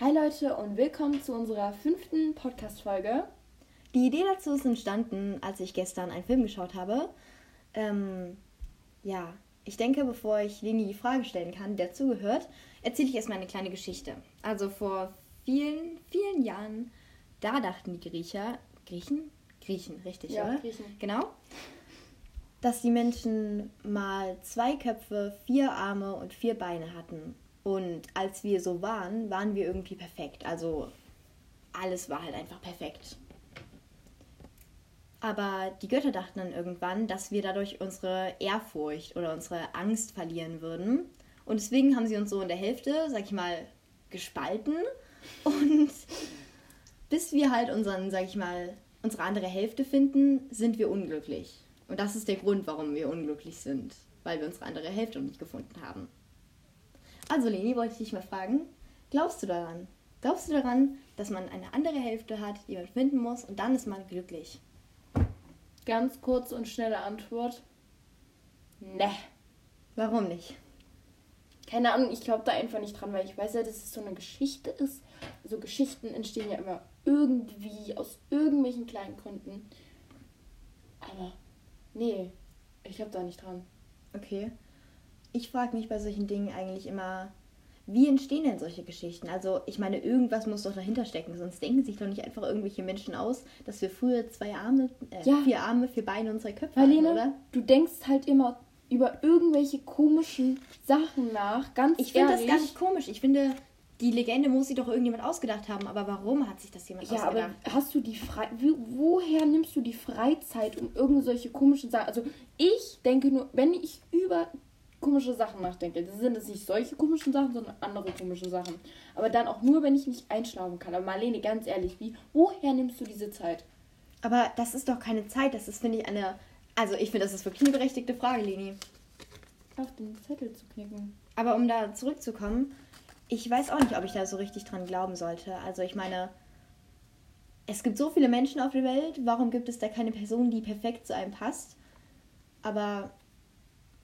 Hi Leute und willkommen zu unserer fünften Podcast-Folge. Die Idee dazu ist entstanden, als ich gestern einen Film geschaut habe. Ähm, ja, ich denke, bevor ich Leni die Frage stellen kann, der zugehört, erzähle ich erstmal eine kleine Geschichte. Also vor vielen, vielen Jahren, da dachten die Griecher, Griechen? Griechen, richtig, Ja, oder? Griechen. Genau. Dass die Menschen mal zwei Köpfe, vier Arme und vier Beine hatten. Und als wir so waren, waren wir irgendwie perfekt. Also alles war halt einfach perfekt. Aber die Götter dachten dann irgendwann, dass wir dadurch unsere Ehrfurcht oder unsere Angst verlieren würden. Und deswegen haben sie uns so in der Hälfte, sag ich mal, gespalten. Und bis wir halt unseren, sag ich mal, unsere andere Hälfte finden, sind wir unglücklich. Und das ist der Grund, warum wir unglücklich sind. Weil wir unsere andere Hälfte noch nicht gefunden haben. Also, Leni, wollte ich dich mal fragen, glaubst du daran? Glaubst du daran, dass man eine andere Hälfte hat, die man finden muss und dann ist man glücklich? Ganz kurz und schnelle Antwort. Ne. Warum nicht? Keine Ahnung, ich glaube da einfach nicht dran, weil ich weiß ja, dass es so eine Geschichte ist. So Geschichten entstehen ja immer irgendwie aus irgendwelchen kleinen Gründen. Aber nee, ich glaube da nicht dran. Okay. Ich frage mich bei solchen Dingen eigentlich immer, wie entstehen denn solche Geschichten? Also, ich meine, irgendwas muss doch dahinter stecken, sonst denken sich doch nicht einfach irgendwelche Menschen aus, dass wir früher zwei Arme, äh, Ja. vier Arme, vier Beine und zwei Köpfe hatten, Marlene, oder? du denkst halt immer über irgendwelche komischen Sachen nach. Ganz Ich finde das gar nicht komisch. Ich finde, die Legende muss sich doch irgendjemand ausgedacht haben. Aber warum hat sich das jemand Ja, aber ausgedacht? hast du die Frei wie, woher nimmst du die Freizeit um irgend solche komischen Sachen? Also ich denke nur, wenn ich über komische Sachen nachdenke, dann sind es nicht solche komischen Sachen, sondern andere komische Sachen. Aber dann auch nur, wenn ich nicht einschlafen kann. Aber Marlene, ganz ehrlich, wie, woher nimmst du diese Zeit? Aber das ist doch keine Zeit. Das ist, finde ich, eine. Also, ich finde, das ist wirklich eine berechtigte Frage, Leni. Auf den Zettel zu knicken. Aber um da zurückzukommen, ich weiß auch nicht, ob ich da so richtig dran glauben sollte. Also ich meine, es gibt so viele Menschen auf der Welt, warum gibt es da keine Person, die perfekt zu einem passt? Aber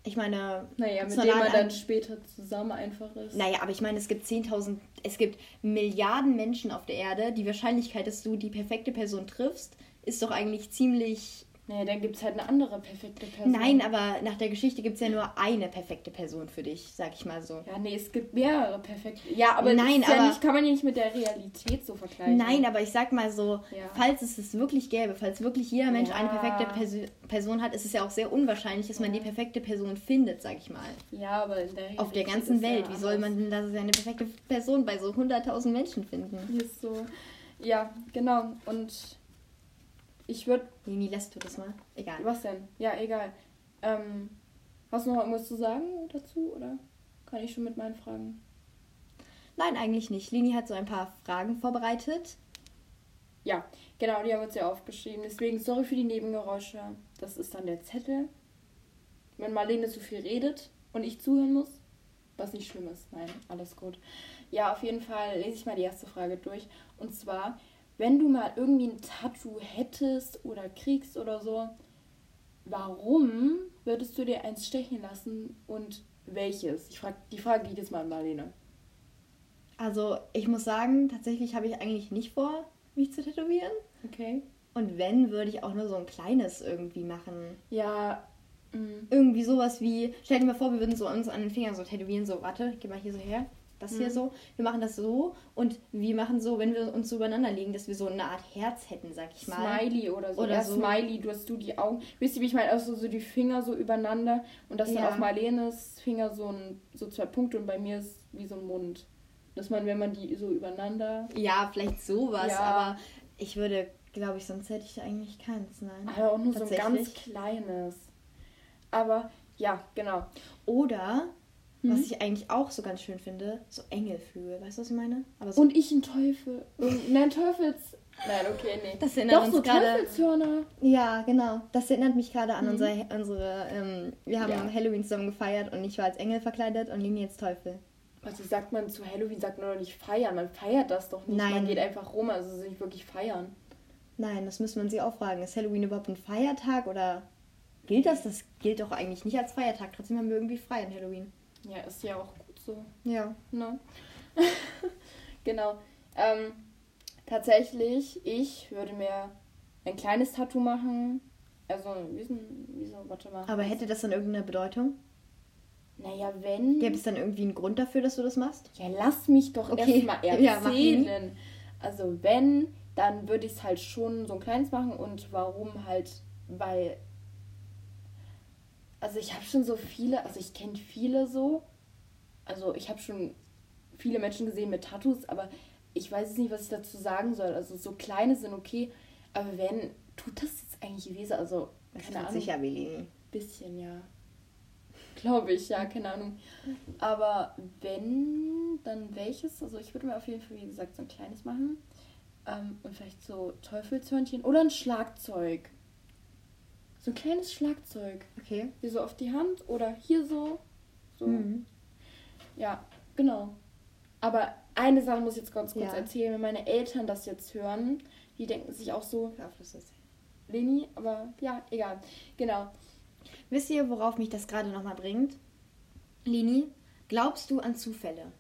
ich meine, Naja, mit dem man an- dann später zusammen einfach ist. Naja, aber ich meine, es gibt 10.000, es gibt Milliarden Menschen auf der Erde. Die Wahrscheinlichkeit, dass du die perfekte Person triffst, ist doch eigentlich ziemlich Naja, dann gibt es halt eine andere perfekte Person. Nein, aber nach der Geschichte gibt es ja nur eine perfekte Person für dich, sag ich mal so. Ja, nee, es gibt mehrere perfekte. Ja, aber Nein, ist ja aber- nicht, kann man ja nicht mit der Realität so vergleichen. Nein, aber ich sag mal so, Ja. falls es es wirklich gäbe, falls wirklich jeder Mensch eine Ja. perfekte Perso Person hat, ist es ja auch sehr unwahrscheinlich, dass man die perfekte Person findet, sag ich mal. Ja, aber in der Realität Auf der ganzen Welt. Wie soll man denn da eine perfekte Person bei so 100.000 Menschen finden? Ist so. Ja, genau. Und ich würde. Leni, lässt du das mal? Egal. Was denn? Ja, egal. Ähm, hast du noch irgendwas zu sagen dazu? Oder kann ich schon mit meinen Fragen? Nein, eigentlich nicht. Leni hat so ein paar Fragen vorbereitet. Ja, genau, die haben wir uns ja aufgeschrieben. Deswegen sorry für die Nebengeräusche. Das ist dann der Zettel. Wenn Marlene zu viel redet und ich zuhören muss, was nicht schlimm ist. Nein, alles gut. Ja, auf jeden Fall lese ich mal die erste Frage durch. Und zwar, wenn du mal irgendwie ein Tattoo hättest oder kriegst oder so, warum würdest du dir eins stechen lassen und welches? Ich frag, die Frage geht jetzt mal an Marlene. Also, ich muss sagen, tatsächlich habe ich eigentlich nicht vor, mich zu tätowieren. Okay. Und wenn, würde ich auch nur so ein kleines irgendwie machen. Ja, mm, irgendwie sowas wie, stell dir mal vor, wir würden so uns an den Fingern so tätowieren, so, warte, geh mal hier so her, das hier Mhm. so. Wir machen das so und wir machen so, wenn wir uns so übereinander legen, dass wir so eine Art Herz hätten, sag ich mal. Smiley oder so. Oder ja, so. Smiley, du hast du die Augen. Wisst ihr, wie ich meine? Also so die Finger so übereinander und das dann Ja. auf Marlenes Finger so, ein, so zwei Punkte und bei mir ist wie so ein Mund. Dass man, wenn man die so übereinander. Ja, vielleicht sowas, Ja. aber ich würde, glaube ich, sonst hätte ich eigentlich keins, nein. Aber auch nur so ein ganz kleines. Aber ja, genau. Oder, Mhm. was ich eigentlich auch so ganz schön finde, so Engelflügel, weißt du, was ich meine? Aber so, Und ich ein Teufel. Nein, Teufels. Nein, okay, nee. Das erinnert Doch, uns so gerade- Teufelshörner. ja, genau. Das erinnert mich gerade an Mhm. unsere, unsere ähm, wir haben Ja. Halloween zusammen gefeiert und ich war als Engel verkleidet und Lini als Teufel. Also sagt man zu Halloween, sagt man doch nicht feiern. Man feiert das doch nicht. Man Nein. geht einfach rum, also es ist nicht wirklich feiern. Nein, das müsste man sie auch fragen. Ist Halloween überhaupt ein Feiertag oder gilt das? Das gilt doch eigentlich nicht als Feiertag. Trotzdem haben wir irgendwie frei an Halloween. Ja, ist ja auch gut so. Ja. Ne? Genau. Ähm, tatsächlich, ich würde mir ein kleines Tattoo machen. Also, wie ist denn, wieso, warte mal. Aber hätte das dann irgendeine Bedeutung? Naja, wenn. Gäbe es dann irgendwie einen Grund dafür, dass du das machst? Ja, lass mich doch Okay. erstmal Ja, erzählen. also, wenn, dann würde ich es halt schon so ein kleines machen. Und warum halt? Weil. Also, ich habe schon so viele, also ich kenne viele so. Also, ich habe schon viele Menschen gesehen mit Tattoos, aber ich weiß jetzt nicht, was ich dazu sagen soll. Also, so kleine sind okay, aber wenn, tut das jetzt eigentlich weh? Also, keine Ahnung. sicher weh. Bisschen, ja. Glaube ich, ja, keine Ahnung. Aber wenn, dann welches? Also ich würde mir auf jeden Fall, wie gesagt, so ein kleines machen. Ähm, und vielleicht so Teufelshörnchen oder ein Schlagzeug. So ein kleines Schlagzeug. Okay. Hier so auf die Hand oder hier so. So. Mhm. Ja, genau. Aber eine Sache muss ich jetzt ganz kurz Ja. erzählen. Wenn meine Eltern das jetzt hören, die denken sich auch so, auf, das ist- Leni, aber ja, egal. Genau. Wisst ihr, worauf mich das gerade nochmal bringt? Lini, glaubst du an Zufälle?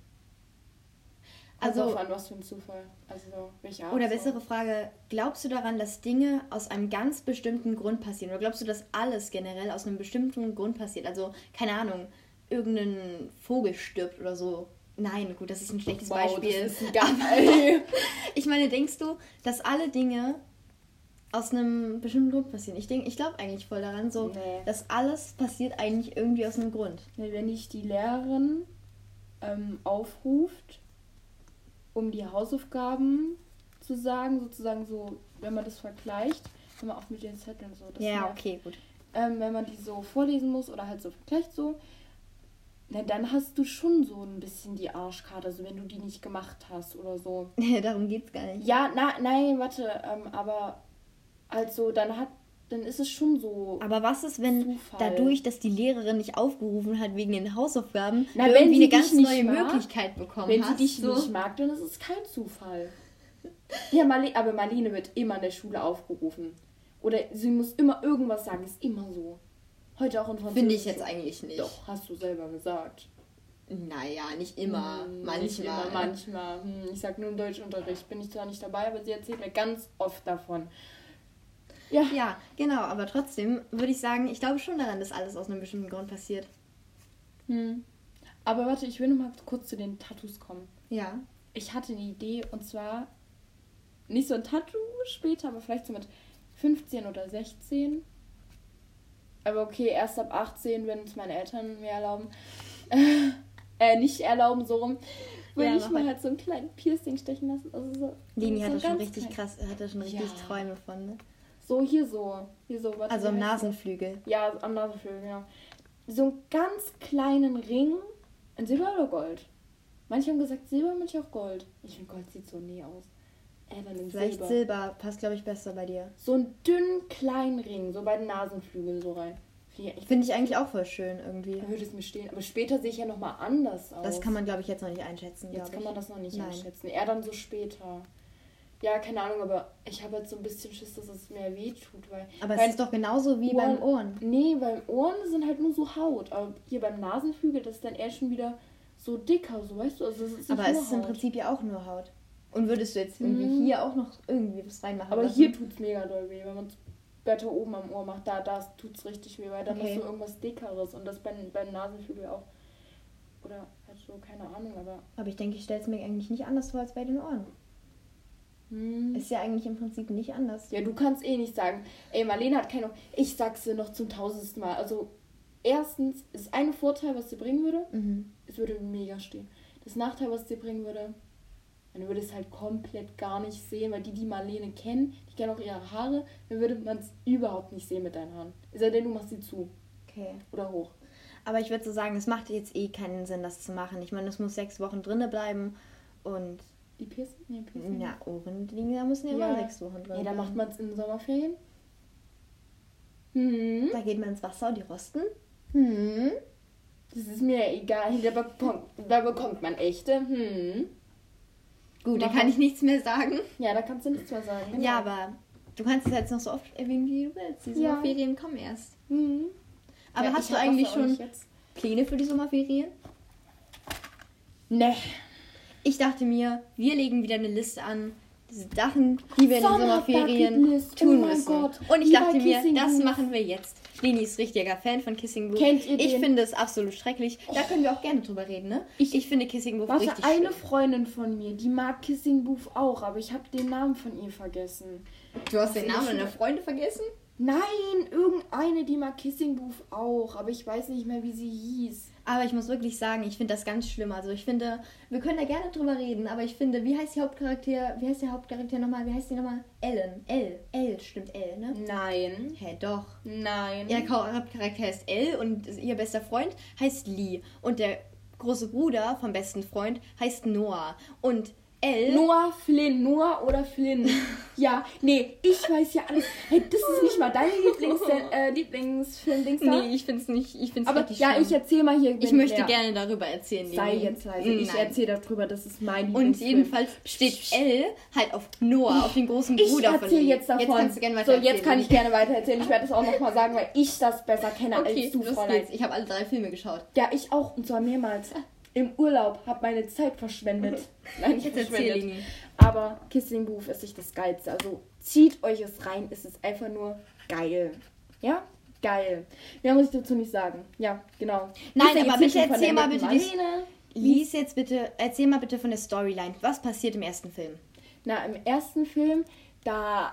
Also, Also, an was für ein Zufall. Also, welche Art? oder bessere Frage, glaubst du daran, dass Dinge aus einem ganz bestimmten Grund passieren? Oder glaubst du, dass alles generell aus einem bestimmten Grund passiert? Also, keine Ahnung, irgendein Vogel stirbt oder so. Nein, gut, das ist ein schlechtes Wow, Beispiel. Ein Ich meine, denkst du, dass alle Dinge aus einem bestimmten Grund passieren? Ich denke, ich glaube eigentlich voll daran, so, Nee. dass alles passiert eigentlich irgendwie aus einem Grund. Wenn dich die Lehrerin ähm, aufruft, um die Hausaufgaben zu sagen, sozusagen so, wenn man das vergleicht, wenn man auch mit den Zetteln so, das Ja, nervt. okay, gut. ähm, wenn man die so vorlesen muss oder halt so vergleicht so, na, dann hast du schon so ein bisschen die Arschkarte, also wenn du die nicht gemacht hast oder so. Darum geht's gar nicht. Ja, na, nein, warte, ähm, aber also dann hat, dann ist es schon so. Aber was ist, wenn Zufall. dadurch, dass die Lehrerin dich aufgerufen hat wegen den Hausaufgaben, Na, wenn irgendwie sie eine ganz nicht neue mag, Möglichkeit bekommen Wenn hast? sie dich so. nicht mag, dann ist es kein Zufall. Ja, Marle aber Marlene wird immer in der Schule aufgerufen. Oder sie muss immer irgendwas sagen, ist immer so. Heute auch in Französisch. Finde ich jetzt eigentlich nicht. Doch, hast du selber gesagt. Naja, nicht immer. Hm, manchmal. Nicht immer, manchmal. Hm, ich sag nur im Deutschunterricht. Bin ich zwar nicht dabei, aber sie erzählt mir ganz oft davon. Ja. Ja, genau, aber trotzdem würde ich sagen, ich glaube schon daran, dass alles aus einem bestimmten Grund passiert. Hm. Aber warte, ich will noch mal kurz zu den Tattoos kommen. Ja. Ich hatte eine Idee und zwar nicht so ein Tattoo später, aber vielleicht so mit 15 oder 16. Aber okay, erst ab 18, wenn es meine Eltern mir erlauben. äh, nicht erlauben, so rum. Würde Ja, ich mir mal. halt so ein kleines Piercing stechen lassen. Also so, Leni so hat da schon richtig krass, hat da schon richtig Ja. Träume von, ne? So hier so. Hier so warte, Also am? Nasenflügel. Ja, am Nasenflügel, genau. So einen ganz kleinen Ring in Silber oder Gold. Manche haben gesagt Silber, manche auch Gold. Ich finde Gold sieht so nie aus. Äh, dann Vielleicht Silber. Silber. passt, glaube ich, besser bei dir. So einen dünnen kleinen Ring, so bei den Nasenflügeln so rein. Finde Ich, Finde ich eigentlich auch voll schön irgendwie. da würde es mir stehen. Aber später sehe ich ja nochmal anders aus. Das kann man, glaube ich, jetzt noch nicht einschätzen. Jetzt kann ich. man das noch nicht Nein. einschätzen. Eher dann so später. Ja, keine Ahnung, aber ich habe jetzt so ein bisschen Schiss, dass es mir weh tut, weil. Aber es ist doch genauso wie beim Ohren. Nee, beim Ohren sind halt nur so Haut. Aber hier beim Nasenflügel, das ist dann eher schon wieder so dicker, so weißt du? Also es ist Aber es ist im Haut. Prinzip ja auch nur Haut. Und würdest du jetzt irgendwie Mhm. hier auch noch irgendwie was reinmachen? Aber lassen? hier tut es mega doll weh, wenn man es weiter oben am Ohr macht. Da, da tut es richtig weh, weil dann Okay. ist so irgendwas Dickeres. Und das beim, beim Nasenflügel auch. Oder halt so, keine Ahnung, aber. Aber ich denke, ich stelle es mir eigentlich nicht anders vor als bei den Ohren. Hm. Ist ja eigentlich im Prinzip nicht anders. Ja, du kannst eh nicht sagen, ey, Marlene hat keine. Ich sag's dir noch zum tausendsten Mal. Also, erstens ist ein Vorteil, was dir bringen würde, Mhm. es würde mega stehen. Das Nachteil, was dir bringen würde, man würde es halt komplett gar nicht sehen, weil die, die Marlene kennen, die kennen auch ihre Haare, dann würde man es überhaupt nicht sehen mit deinen Haaren. Es sei denn, du machst sie zu Okay. oder hoch. Aber ich würde so sagen, es macht jetzt eh keinen Sinn, das zu machen. Ich meine, es muss sechs Wochen drinne bleiben und Die Piercing? Nee, Piercing. ja, Ohrendinge, da müssen ja, Ja. immer sechs Wochen drin Ja, dann macht man es in den Sommerferien. Hm. Da geht man ins Wasser und die rosten. Hm. Das ist mir egal. Da bekommt, da bekommt man echte. Hm. Gut, da kann ich nichts mehr sagen. Ja, da kannst du nichts mehr sagen. genau. Ja, aber du kannst es jetzt noch so oft erwähnen, wie du willst. Die Ja. Sommerferien kommen erst. Hm. Aber Ja, hast du eigentlich schon Jetzt. Pläne für die Sommerferien? Ne. Ich dachte mir, wir legen wieder eine Liste an. Diese Sachen, die wir in den Sommerferien Sommerbucketlist. tun Oh müssen. Gott. Und ich Lieber dachte mir, Kissing das Booth. machen wir jetzt. Leni ist richtiger Fan von Kissing Booth. Kennt ihr Ich den? finde es absolut schrecklich. Da können wir auch gerne drüber reden, ne? Ich, finde Kissing Booth Warte, richtig eine schlimm. Freundin von mir, die mag Kissing Booth auch, aber ich habe den Namen von ihr vergessen. Du hast den Was Namen ist deiner das? Freunde vergessen? Nein, irgendeine, die mag Kissing Booth auch, aber ich weiß nicht mehr, wie sie hieß. Aber ich muss wirklich sagen, ich finde das ganz schlimm. Also ich finde, wir können da gerne drüber reden, aber ich finde, wie heißt die Hauptcharakter, wie heißt der Hauptcharakter nochmal? Wie heißt die nochmal? Ellen. L. L, stimmt L, ne? Nein. Hä, doch. Nein. Ihr Hauptcharakter heißt L und ihr bester Freund heißt Lee. Und der große Bruder vom besten Freund heißt Noah. Und L. Noah Flynn, Noah oder Flynn. ja, nee, ich weiß ja alles. Hey, das ist nicht mal dein Lieblings äh, Lieblingsfilm, Dings da. Nee, ich finde es nicht. Ich find's aber ja, schlimm. ich erzähl mal hier. ich möchte der- gerne darüber erzählen. Sei jetzt leise. Ich Nein. erzähle darüber, das ist mein Und Lieblingsfilm. jedenfalls steht L halt auf Noah, auf den großen Ich Bruder von erzähle Lee. jetzt davon. Jetzt kannst du gerne so, weiter jetzt kann ich gerne weiter erzählen. Ich werde das auch nochmal sagen, weil ich das besser kenne Okay, als du, Fräulein. Ich habe alle drei Filme geschaut. Ja, ich auch. Und zwar mehrmals. Im Urlaub habe meine Zeit verschwendet. Nein, nicht Jetzt verschwendet. Aber Kissing Booth ist nicht das Geilste. Also zieht euch es rein. Es ist einfach nur geil. Ja? Geil. Mehr muss ich dazu nicht sagen. Ja, genau. Nein, aber bitte erzähl mal bitte die- Marlene? Lies jetzt bitte, erzähl mal bitte von der Storyline. Was passiert im ersten Film? Na, im ersten Film, da,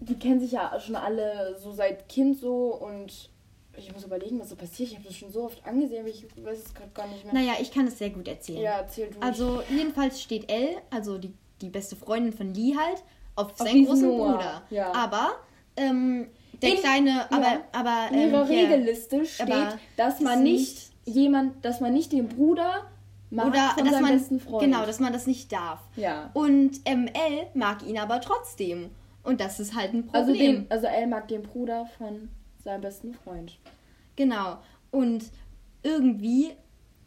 die kennen sich ja schon alle so seit Kind so und ich muss überlegen, was so passiert. Ich habe das schon so oft angesehen, aber ich weiß es gerade gar nicht mehr. Naja, ich kann es sehr gut erzählen. Ja, erzähl du. Also jedenfalls steht Elle, also die, die beste Freundin von Lee halt, auf, seinen diesen großen Noah, Bruder. ja. Aber ähm, der In- kleine, aber, ja. aber In ihrer ähm, hier- Regelliste steht, aber dass man ist nicht jemand, dass man nicht den Bruder mag oder von dass man besten Freund. genau, dass man das nicht darf. ja. Und ähm, Elle mag ihn aber trotzdem. Und das ist halt ein Problem. Also den, also Elle mag den Bruder von seinem besten Freund. Genau. Und irgendwie.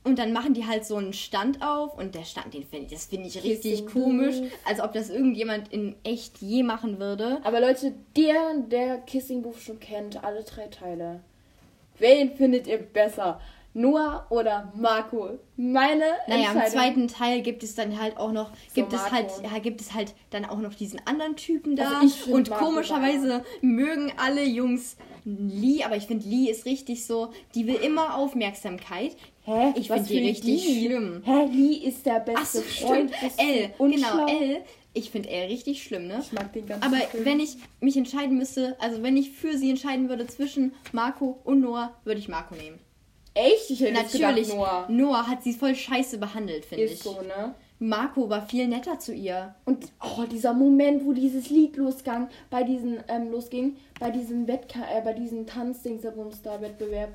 Und dann machen die halt so einen Stand auf und der Stand, den finde ich, das finde ich richtig komisch. Als ob das irgendjemand in echt je machen würde. Aber Leute, der, der Kissing Booth schon kennt, alle drei Teile. Wen findet ihr besser? Noah oder Marco? Meine Naja, im zweiten Teil gibt es dann halt auch noch, gibt es Marco. halt, ja, gibt es halt dann auch noch diesen anderen Typen da. Also und Marco komischerweise mögen alle Jungs Lee, aber ich finde Lee ist richtig so, die will immer Aufmerksamkeit. Hä? Ich finde die richtig Lee? schlimm. Hä? Lee ist der beste so, Freund. ist L, genau, L. Ich finde L richtig schlimm, ne? Ich mag den ganzen Aber Film. wenn ich mich entscheiden müsste, also wenn ich für sie entscheiden würde zwischen Marco und Noah, würde ich Marco nehmen. Echt? Ich hätte Natürlich, gedacht, Noah. Noah hat sie voll scheiße behandelt, finde Ist ich. so, ne? Marco war viel netter zu ihr. Und oh, dieser Moment, wo dieses Lied losgang, bei diesen, ähm, losging, bei diesem Wettka äh, bei diesem Tanzdingsabumstar-Wettbewerb.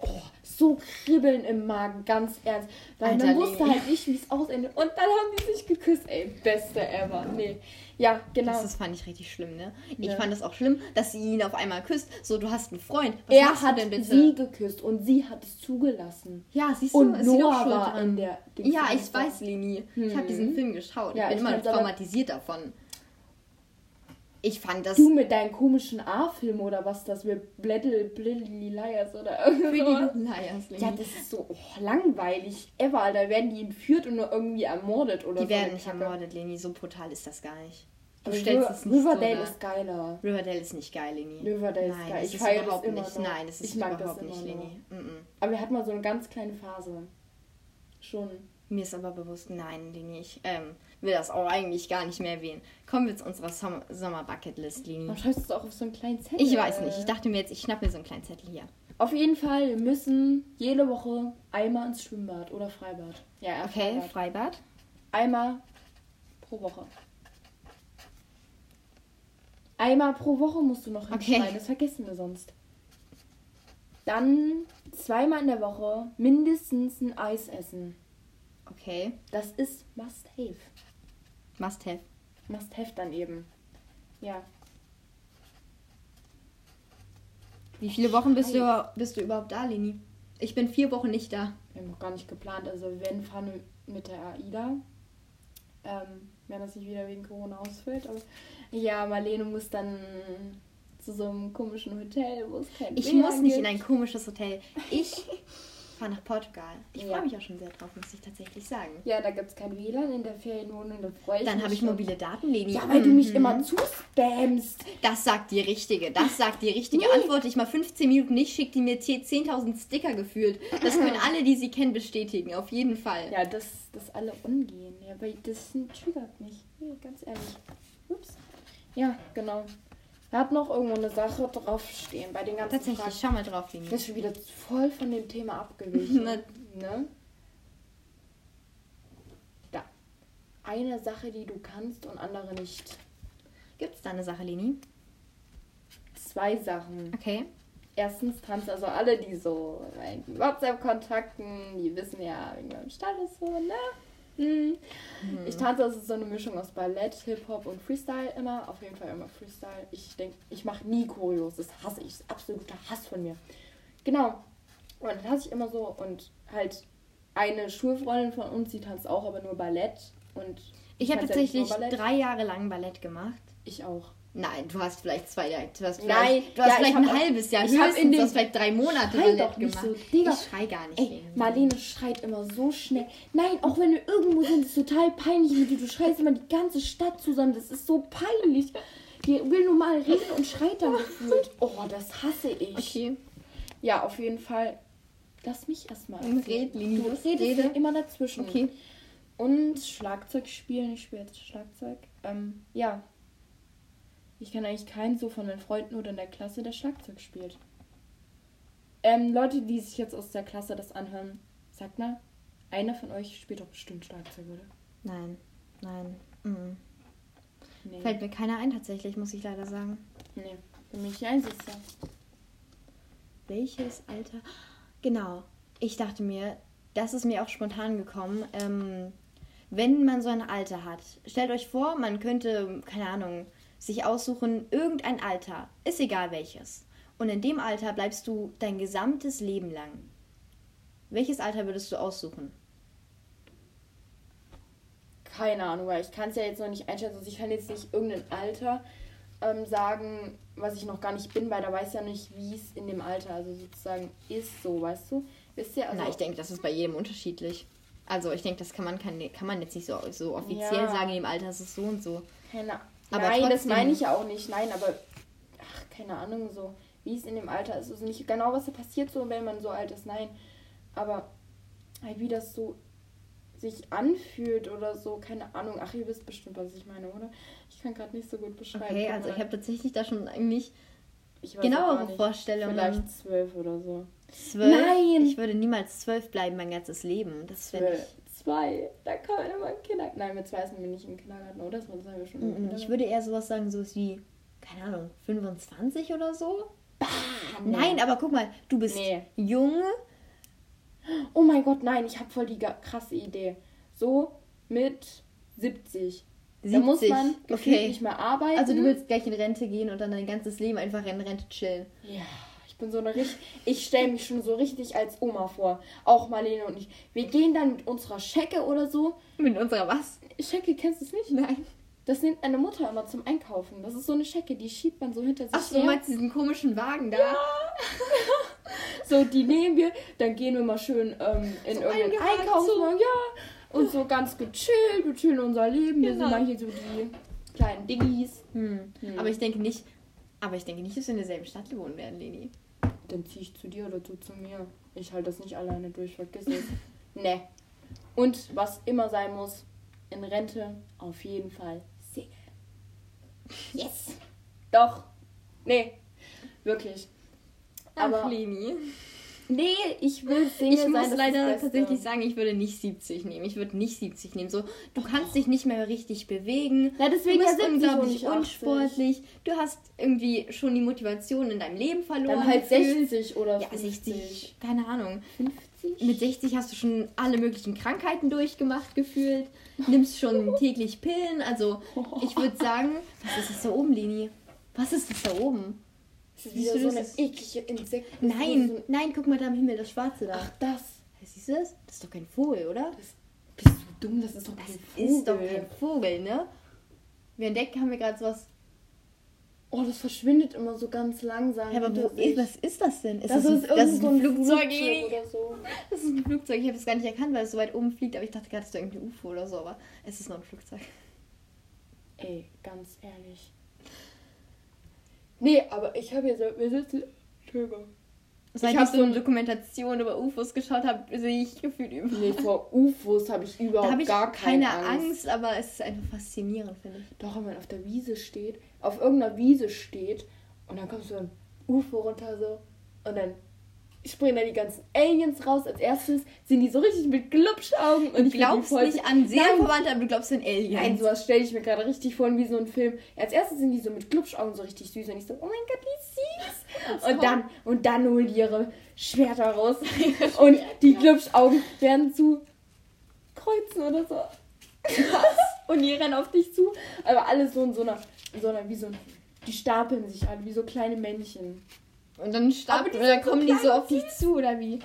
Oh, so kribbeln im Magen, ganz ernst. Weil Alter, man wusste Leni. halt nicht, wie es ausendet. Und dann haben die sich geküsst. Ey, beste ever. Nee. Ja, genau. Das, das fand ich richtig schlimm, ne? Ich Ja. fand es auch schlimm, dass sie ihn auf einmal küsst. So, du hast einen Freund. Was er hat denn bitte? sie geküsst und sie hat es zugelassen. ja, siehst du, Und ist Noah war dran. in der Ja, ich weiß, Leni. Ich habe Hm. diesen Film geschaut. Ja, ich bin ich immer traumatisiert davon. Ich fand das Du mit deinen komischen A-Film oder was das mit Blättel, Blilly Liars oder. Little Liars. Ja, das ist so oh, langweilig. Ever, Alter. Werden die entführt und nur irgendwie ermordet oder Die so. werden nicht Kacke. ermordet, Leni. So brutal ist das gar nicht. Du Also stellst River- es nicht Riverdale so ist geiler. Riverdale ist nicht geil, Leni. Riverdale ist Nein, geil. das Ich ist feiere das überhaupt nicht. noch. Nein, das ist Ich mag das überhaupt immer nicht. Leni. Mm -mm. Aber wir hatten mal so eine ganz kleine Phase. Schon. Mir ist aber bewusst, nein, Leni, ich ähm, will das auch eigentlich gar nicht mehr erwähnen. Kommen wir zu unserer Som Sommer-Bucket-List, Leni. Warum schreibst du es auch auf so einen kleinen Zettel? Ich weiß nicht. Ich dachte mir jetzt, ich schnapp mir so einen kleinen Zettel hier. Auf jeden Fall, wir müssen jede Woche einmal ins Schwimmbad oder Freibad. Ja, ja Okay, Freibad. Freibad. Einmal pro Woche. Einmal pro Woche musst du noch Okay. hinschreiben, das vergessen wir sonst. Dann zweimal in der Woche mindestens ein Eis essen. Okay. Das ist must have. Must have. Must have dann eben. Ja. Wie viele Wochen bist du, bist du überhaupt da, Leni? Ich bin vier Wochen nicht da. Wir haben noch gar nicht geplant. Also wir werden fahren mit der AIDA. Ähm, wenn das nicht wieder wegen Corona ausfällt. Aber ja, Marlene muss dann zu so einem komischen Hotel, wo es kein Ich WLAN muss nicht gibt. in ein komisches Hotel. Ich fahre nach Portugal. Ich Ja. freue mich auch schon sehr drauf, muss ich tatsächlich sagen. Ja, da gibt es kein WLAN in der Ferienwohnung, da freue ich Dann mich habe ich schon. mobile Daten, Leni. Ja, weil du mich Mhm. immer zuspammst. Das sagt die Richtige. Das sagt die Richtige. Antworte ich mal 15 Minuten nicht, schickt die mir 10.000 Sticker gefühlt. Das können alle, die sie kennen, bestätigen. Auf jeden Fall. Ja, das, das alle umgehen. Ja, weil das triggert mich. Nee, ganz ehrlich. Ups. Ja, genau. Er hat noch irgendwo eine Sache draufstehen bei den ganzen Tatsächlich, Fragen. schau mal drauf, Leni. Das ist schon wieder voll von dem Thema abgewichen. Na- ne? Da. Eine Sache, die du kannst und andere nicht. Gibt es da eine Sache, Leni? Zwei Sachen. Okay. Erstens tanzt also alle, die so in WhatsApp-Kontakten, die wissen ja, wegen meinem Status so, ne? Hm. Ich tanze also so eine Mischung aus Ballett, Hip-Hop und Freestyle immer. Auf jeden Fall immer Freestyle. Ich denke, ich mache nie Choreos. Das hasse ich. Das ist absoluter Hass von mir. Genau. Und dann tanze ich immer so und halt eine Schulfreundin von uns, die tanzt auch, aber nur Ballett. Und Ich habe tatsächlich drei Jahre lang Ballett gemacht. Ich auch. Nein, du hast vielleicht zwei Jahre. Du hast Nein, vielleicht, du hast ja, vielleicht ich ein hab- halbes Jahr. ich hab höchstens, in du den- vielleicht drei Monate Schrei doch nicht gemacht. so, Digga. Ich schrei gar nicht. Ey. Marlene schreit immer so schnell. Nein, auch wenn wir irgendwo sind, ist total peinlich mit dir. Du schreist immer die ganze Stadt zusammen. Das ist so peinlich. Die will nur mal reden und schreit dann gefühlt. Oh, das hasse ich. Okay. Ja, auf jeden Fall. Lass mich erstmal. Red, Du redest rede. immer dazwischen. Okay. Und Schlagzeug spielen. Ich spiele jetzt Schlagzeug. Ähm, ja. Ich kann eigentlich keinen so von meinen Freunden oder in der Klasse, der Schlagzeug spielt. Ähm, Leute, die sich jetzt aus der Klasse das anhören, sagt mal, einer von euch spielt doch bestimmt Schlagzeug, oder? Nein, nein. Mhm. Nee. Fällt mir keiner ein tatsächlich, muss ich leider sagen. nee. Bin ich die Einzige. Welches Alter? Genau. Ich dachte mir, das ist mir auch spontan gekommen. Ähm, wenn man so ein Alter hat, stellt euch vor, man könnte, keine Ahnung, sich aussuchen, irgendein Alter, ist egal welches. Und in dem Alter bleibst du dein gesamtes Leben lang. Welches Alter würdest du aussuchen? Keine Ahnung, weil ich kann es ja jetzt noch nicht einschätzen. Also ich kann jetzt nicht irgendein Alter ähm, sagen, was ich noch gar nicht bin, weil da weiß ja nicht, wie es in dem Alter also sozusagen ist, so, weißt du? Wisst ihr? Also, Na, ich denke, das ist bei jedem unterschiedlich. Also ich denke, das kann man, kann, kann man jetzt nicht so, so offiziell Ja. sagen, in dem Alter ist es so und so. Keine Aber Nein, das trotzdem- meine ich ja auch nicht. Nein, aber ach, keine Ahnung, so wie es in dem Alter ist. Also nicht genau, was da passiert, so wenn man so alt ist, nein. Aber halt, wie das so sich anfühlt oder so, keine Ahnung. Ach, ihr wisst bestimmt, was ich meine, oder? Ich kann gerade nicht so gut beschreiben. Okay, also ich habe tatsächlich da schon eigentlich Ich genauere. Vorstellungen. Vielleicht zwölf oder so. zwölf. Nein! Ich würde niemals zwölf bleiben mein ganzes Leben. Das wäre Zwölf. nicht. Zwei. Da kann man immer im Kindergarten. Nein, mit zwei sind wir nicht im Kindergarten, oder? Das sind wir schon im Mm, Ich würde eher sowas sagen, so wie, keine Ahnung, 25 oder so. nee. Nein, aber guck mal, du bist Nee. jung. Oh mein Gott, nein, ich habe voll die krasse Idee. So mit 70. Da muss 70, man okay. nicht mehr arbeiten. Also du willst gleich in Rente gehen und dann dein ganzes Leben einfach in Rente chillen. Ja, ich bin so eine richtig. Ich stelle mich schon so richtig als Oma vor. Auch Marlene und ich. Wir gehen dann mit unserer Schecke oder so. Mit unserer was? Schecke, kennst du es nicht? Nein. Das nimmt meine Mutter immer zum Einkaufen. Das ist so eine Schecke, die schiebt man so hinter sich Ach so, her. meinst du diesen komischen Wagen da? So, die nehmen wir, dann gehen wir mal schön ähm, in So irgendeinen eingeladen, Einkaufswagen, ja, und so ganz gechillt, wir chillen unser Leben, wir sind Genau. mal hier so die kleinen Diggis. Hm. Hm. Aber ich denke nicht, aber ich denke nicht, dass wir in derselben Stadt wohnen werden, Leni. Dann zieh ich zu dir oder du zu mir. Ich halte das nicht alleine durch, vergiss es. ne. Und was immer sein muss, in Rente auf jeden Fall Single. Yes! Doch! Nee, wirklich. Aber Ach. Nee, ich will Single Ich sein. muss das ist leider tatsächlich sagen, ich würde nicht 70 nehmen. Ich würde nicht 70 nehmen. So, du kannst dich nicht mehr richtig bewegen. Ja, deswegen du ja bist 70 und unglaublich nicht 80. unsportlich. Du hast irgendwie schon die Motivation in deinem Leben verloren. Dann halt gefühlt. 60 oder Ja, 50. 60. Keine Ahnung. 50? Mit 60 hast du schon alle möglichen Krankheiten durchgemacht gefühlt. Nimmst schon täglich Pillen. Also, ich würde sagen, was ist das da oben, Leni? Was ist das da oben? Das ist wieder so das eine ist- eklige Insekt. das ist Nein, So, nein, guck mal da am Himmel, das Schwarze da. ach, das. Siehst du das? Das ist doch kein Vogel, oder? Bist du dumm? Das ist doch Das kein ist doch Vogel. kein Vogel, ne? Wir entdecken, haben wir gerade sowas. Oh, das verschwindet immer so ganz langsam. Ja, aber wo ist, was ist das denn? Ist das, ein- ist irgend so ein Flugzeug? Flugzeug oder so. Das ist ein Flugzeug. Ich habe es gar nicht erkannt, weil es so weit oben fliegt. Aber ich dachte gerade, es ist irgendwie ein UFO oder so. Aber es ist nur ein Flugzeug. Ey, ganz ehrlich. Nee, aber ich habe jetzt, wir sitzen, Entschuldigung. Seit Ich ich, hab so so eine ein- Dokumentation über UFOs geschaut habe, sehe ich gefühlt überall. Nee, vor UFOs habe ich überhaupt da habe ich gar keine, keine Angst. Angst. aber es ist einfach faszinierend, finde ich. Doch, wenn man auf der Wiese steht, auf irgendeiner Wiese steht und dann kommt so ein UFO runter so und dann springen da die ganzen Aliens raus. Als erstes sind die so richtig mit Glubschaugen und Du glaubst voll- nicht an Nein, Seelenverwandte, aber du glaubst an Aliens. Nein, sowas stelle ich mir gerade richtig vor, wie so ein Film. Als erstes sind die so mit Glubschaugen so richtig süß und ich so, oh mein Gott, wie süß. Und dann, und dann holen die ihre Schwerter raus und die Glubschaugen werden zu Kreuzen oder so. und die rennen auf dich zu. Aber alles so in so einer, in so einer, wie so ein, die stapeln sich alle, wie so kleine Männchen. Und dann, starten, und dann so kommen die so auf dich zu, oder wie? Ja.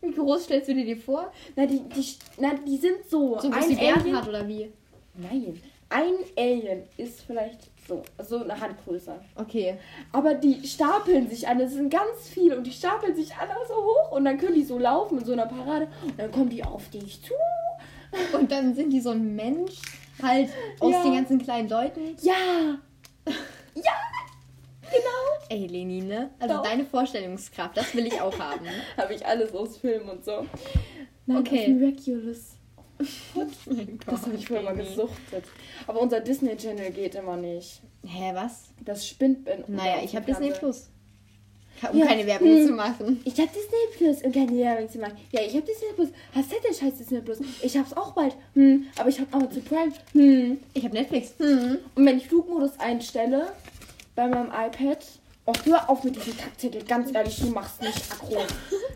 Wie groß stellst du dir die vor? Na, die, die, na, die sind so. So groß ein wie Alien, Bernhard, oder wie? Nein, ein Alien ist vielleicht so, so eine Hand größer. Okay. Aber die stapeln sich an, es sind ganz viele und die stapeln sich alle so hoch und dann können die so laufen in so einer Parade und dann kommen die auf dich zu. Und dann sind die so ein Mensch, halt aus Ja. den ganzen kleinen Leuten. Ja! Ja! Genau! Ey, Leni, ne? Also Doch. deine Vorstellungskraft, das will ich auch haben. Habe ich alles aus Filmen und so. Nein, Okay. Miraculous. mein Das habe ich vorher mal gesuchtet. Aber unser Disney Channel geht immer nicht. Hä, was? Das spinnt bin. Naja, ich habe Disney Plus. Um Ja. keine Werbung Hm. zu machen. Ich habe Disney Plus und keine Werbung zu machen. Ja, ich habe Disney Plus. Hast du denn scheiß Disney Plus? Ich hab's auch bald. Hm, aber ich habe Amazon Prime. Hm. Ich habe Netflix. Hm. Und wenn ich Flugmodus einstelle bei meinem iPad, oh, hör auf mit diesem Kackzettel, ganz ehrlich, du machst nicht aggro.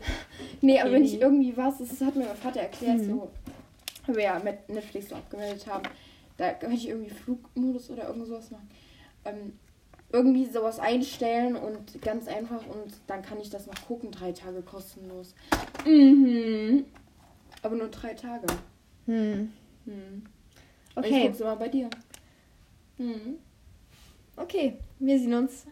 nee, aber wenn ich irgendwie was, das hat mir mein Vater erklärt, so, weil wir ja mit Netflix so abgemeldet haben, da kann ich irgendwie Flugmodus oder irgend sowas machen. Ähm, irgendwie sowas einstellen und ganz einfach und dann kann ich das noch gucken, drei Tage kostenlos. Mhm. Aber nur drei Tage. Hm. Hm. Ich Okay. guck's immer bei dir. Mhm. Okay, wir sehen uns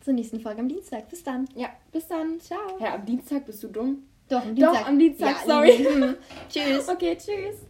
zur nächsten Folge am Dienstag. Bis dann. Ja, bis dann. Ciao. Ja, am Dienstag bist du dumm. Doch, am Doch, am Dienstag, Ja, sorry. Tschüss. Okay, tschüss.